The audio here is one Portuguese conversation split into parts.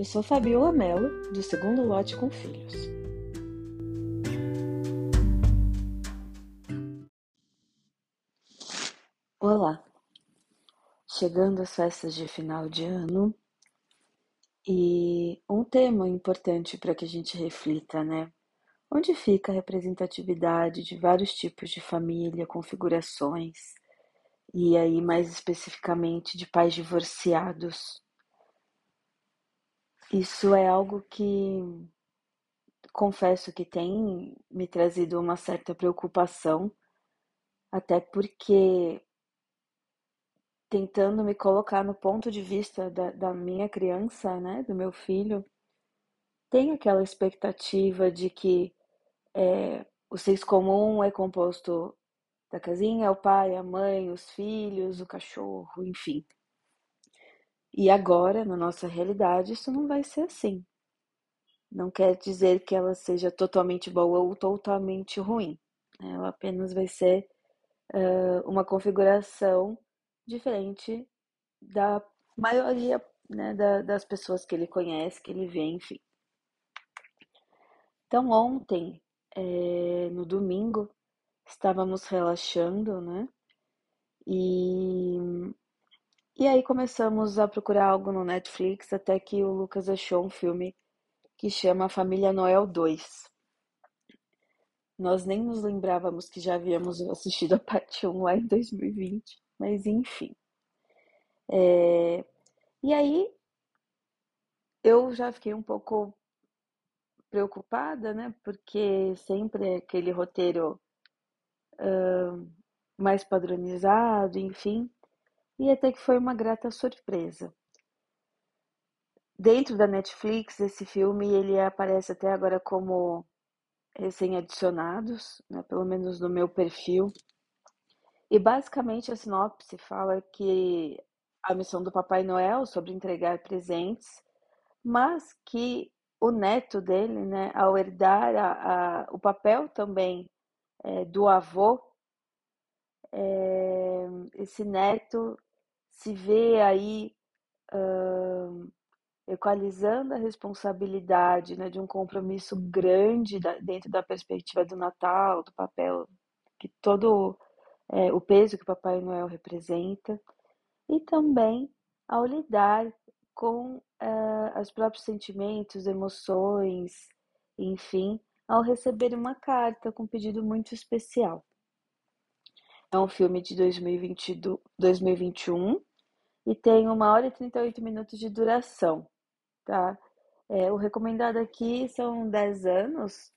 Eu sou Fabiola Mello, do Segundo Lote com Filhos. Olá! Chegando às festas de final de ano e um tema importante para que a gente reflita, né? Onde fica a representatividade de vários tipos de família, configurações, e aí mais especificamente de pais divorciados? Isso é algo que confesso que tem me trazido uma certa preocupação, até porque tentando me colocar no ponto de vista da, da minha criança, né, do meu filho, tem aquela expectativa de que é, o seis comum é composto da casinha, o pai, a mãe, os filhos, o cachorro, enfim. E agora, na nossa realidade, isso não vai ser assim. Não quer dizer que ela seja totalmente boa ou totalmente ruim. Né? Ela apenas vai ser uh, uma configuração diferente da maioria né, da, das pessoas que ele conhece, que ele vê, enfim. Então, ontem, é, no domingo, estávamos relaxando, né? E e aí começamos a procurar algo no Netflix até que o Lucas achou um filme que chama Família Noel 2. Nós nem nos lembrávamos que já havíamos assistido a parte 1 lá em 2020, mas enfim. É... E aí eu já fiquei um pouco preocupada, né? Porque sempre aquele roteiro uh, mais padronizado, enfim e até que foi uma grata surpresa. Dentro da Netflix, esse filme ele aparece até agora como recém-adicionados, né, pelo menos no meu perfil. E basicamente a sinopse fala que a missão do Papai Noel sobre entregar presentes, mas que o neto dele, né, ao herdar a, a, o papel também é, do avô, é, esse neto se vê aí uh, equalizando a responsabilidade né, de um compromisso grande da, dentro da perspectiva do Natal, do papel, que todo é, o peso que o Papai Noel representa, e também ao lidar com uh, os próprios sentimentos, emoções, enfim, ao receber uma carta com um pedido muito especial. É um filme de 2020, 2021 e tem uma hora e 38 minutos de duração, tá? É, o recomendado aqui são 10 anos,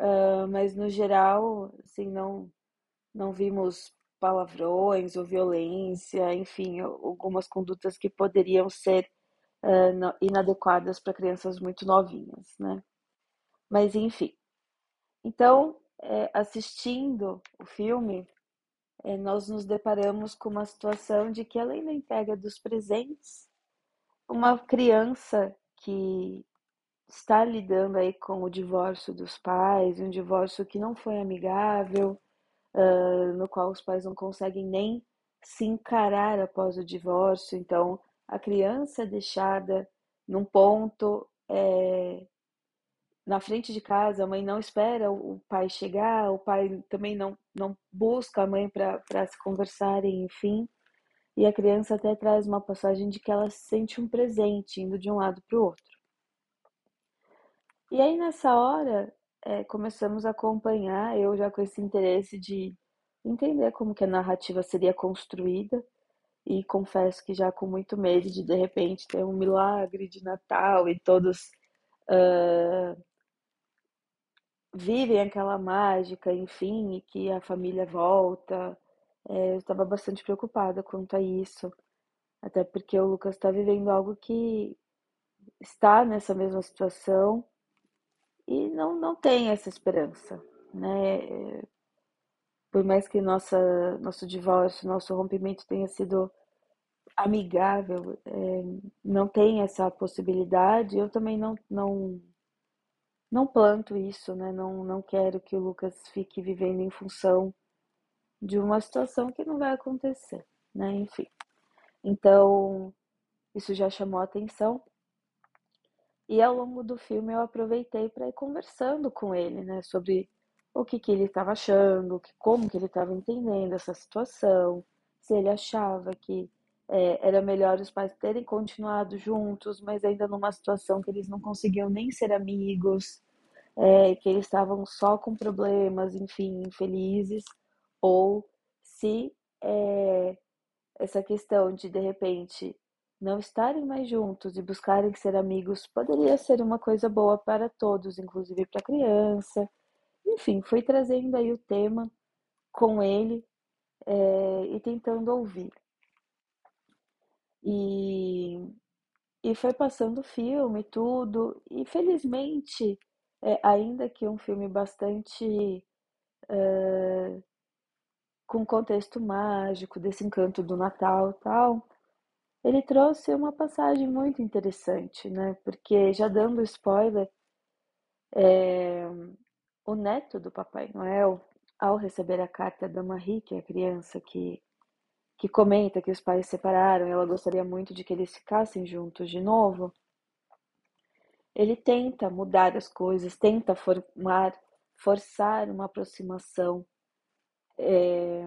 uh, mas no geral, assim, não, não vimos palavrões ou violência, enfim, algumas condutas que poderiam ser uh, inadequadas para crianças muito novinhas, né? Mas enfim. Então, é, assistindo o filme, nós nos deparamos com uma situação de que, além da entrega dos presentes, uma criança que está lidando aí com o divórcio dos pais, um divórcio que não foi amigável, uh, no qual os pais não conseguem nem se encarar após o divórcio. Então, a criança é deixada num ponto é, na frente de casa, a mãe não espera o pai chegar, o pai também não, não busca a mãe para se conversarem, enfim. E a criança até traz uma passagem de que ela sente um presente indo de um lado para o outro. E aí nessa hora é, começamos a acompanhar, eu já com esse interesse de entender como que a narrativa seria construída e confesso que já com muito medo de de repente ter um milagre de Natal e todos uh, vivem aquela mágica, enfim, e que a família volta. É, eu estava bastante preocupada quanto a isso, até porque o Lucas está vivendo algo que está nessa mesma situação e não, não tem essa esperança, né? Por mais que nossa, nosso divórcio, nosso rompimento tenha sido amigável, é, não tem essa possibilidade, eu também não, não não planto isso, né? Não, não quero que o Lucas fique vivendo em função de uma situação que não vai acontecer, né? Enfim. Então, isso já chamou a atenção. E ao longo do filme eu aproveitei para ir conversando com ele, né, sobre o que, que ele estava achando, como que ele estava entendendo essa situação, se ele achava que é, era melhor os pais terem continuado juntos, mas ainda numa situação que eles não conseguiam nem ser amigos, é, que eles estavam só com problemas, enfim, infelizes, ou se é, essa questão de de repente não estarem mais juntos e buscarem ser amigos poderia ser uma coisa boa para todos, inclusive para a criança. Enfim, fui trazendo aí o tema com ele é, e tentando ouvir. E, e foi passando o filme, tudo, e felizmente, é, ainda que um filme bastante é, com contexto mágico, desse encanto do Natal e tal, ele trouxe uma passagem muito interessante, né? Porque, já dando spoiler, é, o neto do Papai Noel, ao receber a carta da Marie, que é a criança que, que comenta que os pais se separaram e ela gostaria muito de que eles ficassem juntos de novo, ele tenta mudar as coisas, tenta formar, forçar uma aproximação. É...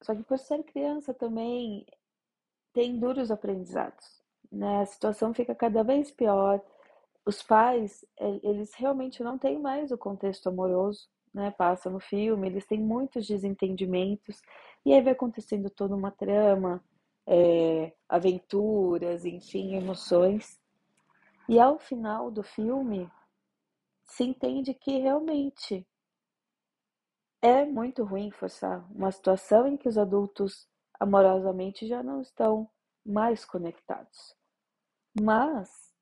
Só que por ser criança também, tem duros aprendizados, né? A situação fica cada vez pior. Os pais, eles realmente não têm mais o contexto amoroso, né? Passa no filme, eles têm muitos desentendimentos e aí vai acontecendo toda uma trama, é, aventuras, enfim, emoções. E ao final do filme, se entende que realmente é muito ruim forçar uma situação em que os adultos amorosamente já não estão mais conectados. Mas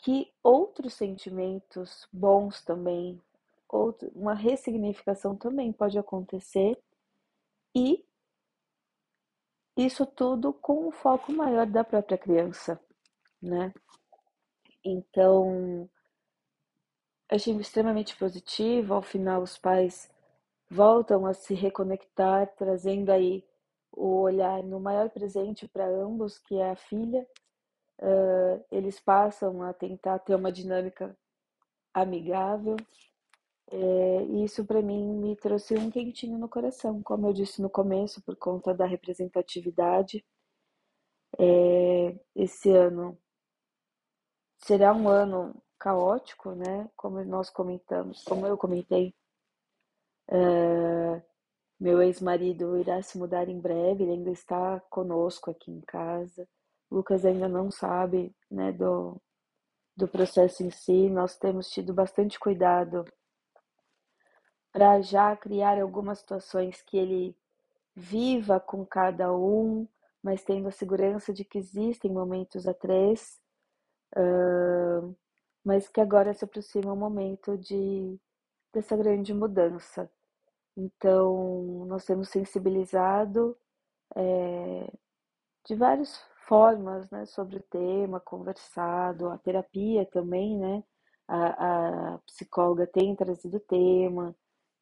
que outros sentimentos bons também, uma ressignificação também pode acontecer e isso tudo com o foco maior da própria criança, né? Então, achei extremamente positivo. Ao final, os pais voltam a se reconectar, trazendo aí o olhar no maior presente para ambos, que é a filha. Uh, eles passam a tentar ter uma dinâmica amigável. É, isso para mim me trouxe um quentinho no coração, como eu disse no começo, por conta da representatividade. É, esse ano será um ano caótico, né? Como nós comentamos, como eu comentei. Uh, meu ex-marido irá se mudar em breve, ele ainda está conosco aqui em casa. Lucas ainda não sabe né, do, do processo em si. Nós temos tido bastante cuidado para já criar algumas situações que ele viva com cada um, mas tendo a segurança de que existem momentos a três, uh, mas que agora se aproxima o momento de dessa grande mudança. Então, nós temos sensibilizado é, de várias formas né, sobre o tema, conversado, a terapia também, né? A, a psicóloga tem trazido o tema,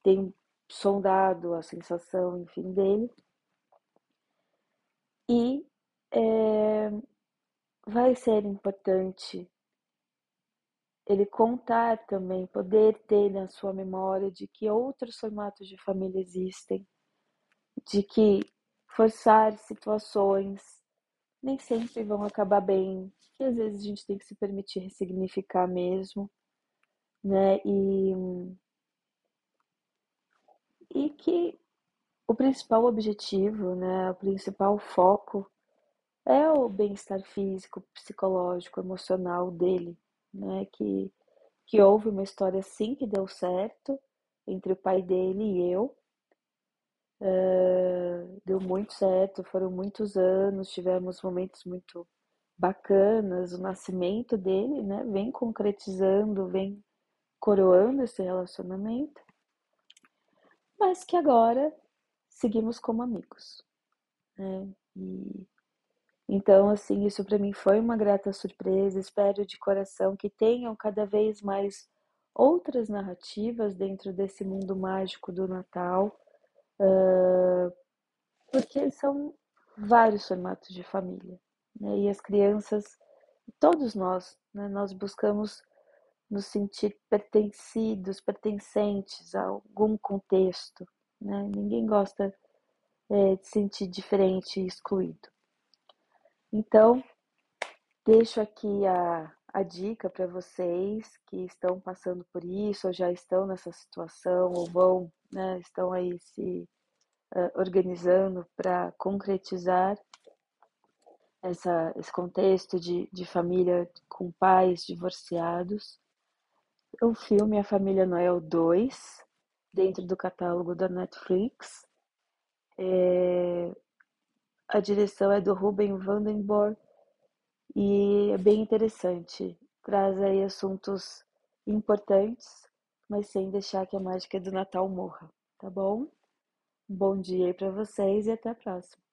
tem sondado a sensação, enfim, dele. E é, vai ser importante ele contar também, poder ter na sua memória de que outros formatos de família existem, de que forçar situações nem sempre vão acabar bem, que às vezes a gente tem que se permitir ressignificar mesmo, né? E, e que o principal objetivo, né, o principal foco é o bem-estar físico, psicológico, emocional dele, né? Que, que houve uma história assim que deu certo entre o pai dele e eu. Uh, deu muito certo, foram muitos anos, tivemos momentos muito bacanas. O nascimento dele, né? Vem concretizando, vem coroando esse relacionamento, mas que agora seguimos como amigos, né? E então, assim, isso para mim foi uma grata surpresa. Espero de coração que tenham cada vez mais outras narrativas dentro desse mundo mágico do Natal, porque são vários formatos de família, né? E as crianças, todos nós né? Nós buscamos nos sentir pertencidos, pertencentes a algum contexto, né? Ninguém gosta é, de sentir diferente e excluído. Então, deixo aqui a, a dica para vocês que estão passando por isso, ou já estão nessa situação, ou vão, né, estão aí se uh, organizando para concretizar essa, esse contexto de, de família com pais divorciados. O filme A Família Noel 2, dentro do catálogo da Netflix. É, a direção é do Ruben Vandenborg e é bem interessante. Traz aí assuntos importantes, mas sem deixar que a mágica do Natal morra, tá bom? Bom dia aí para vocês e até a próxima.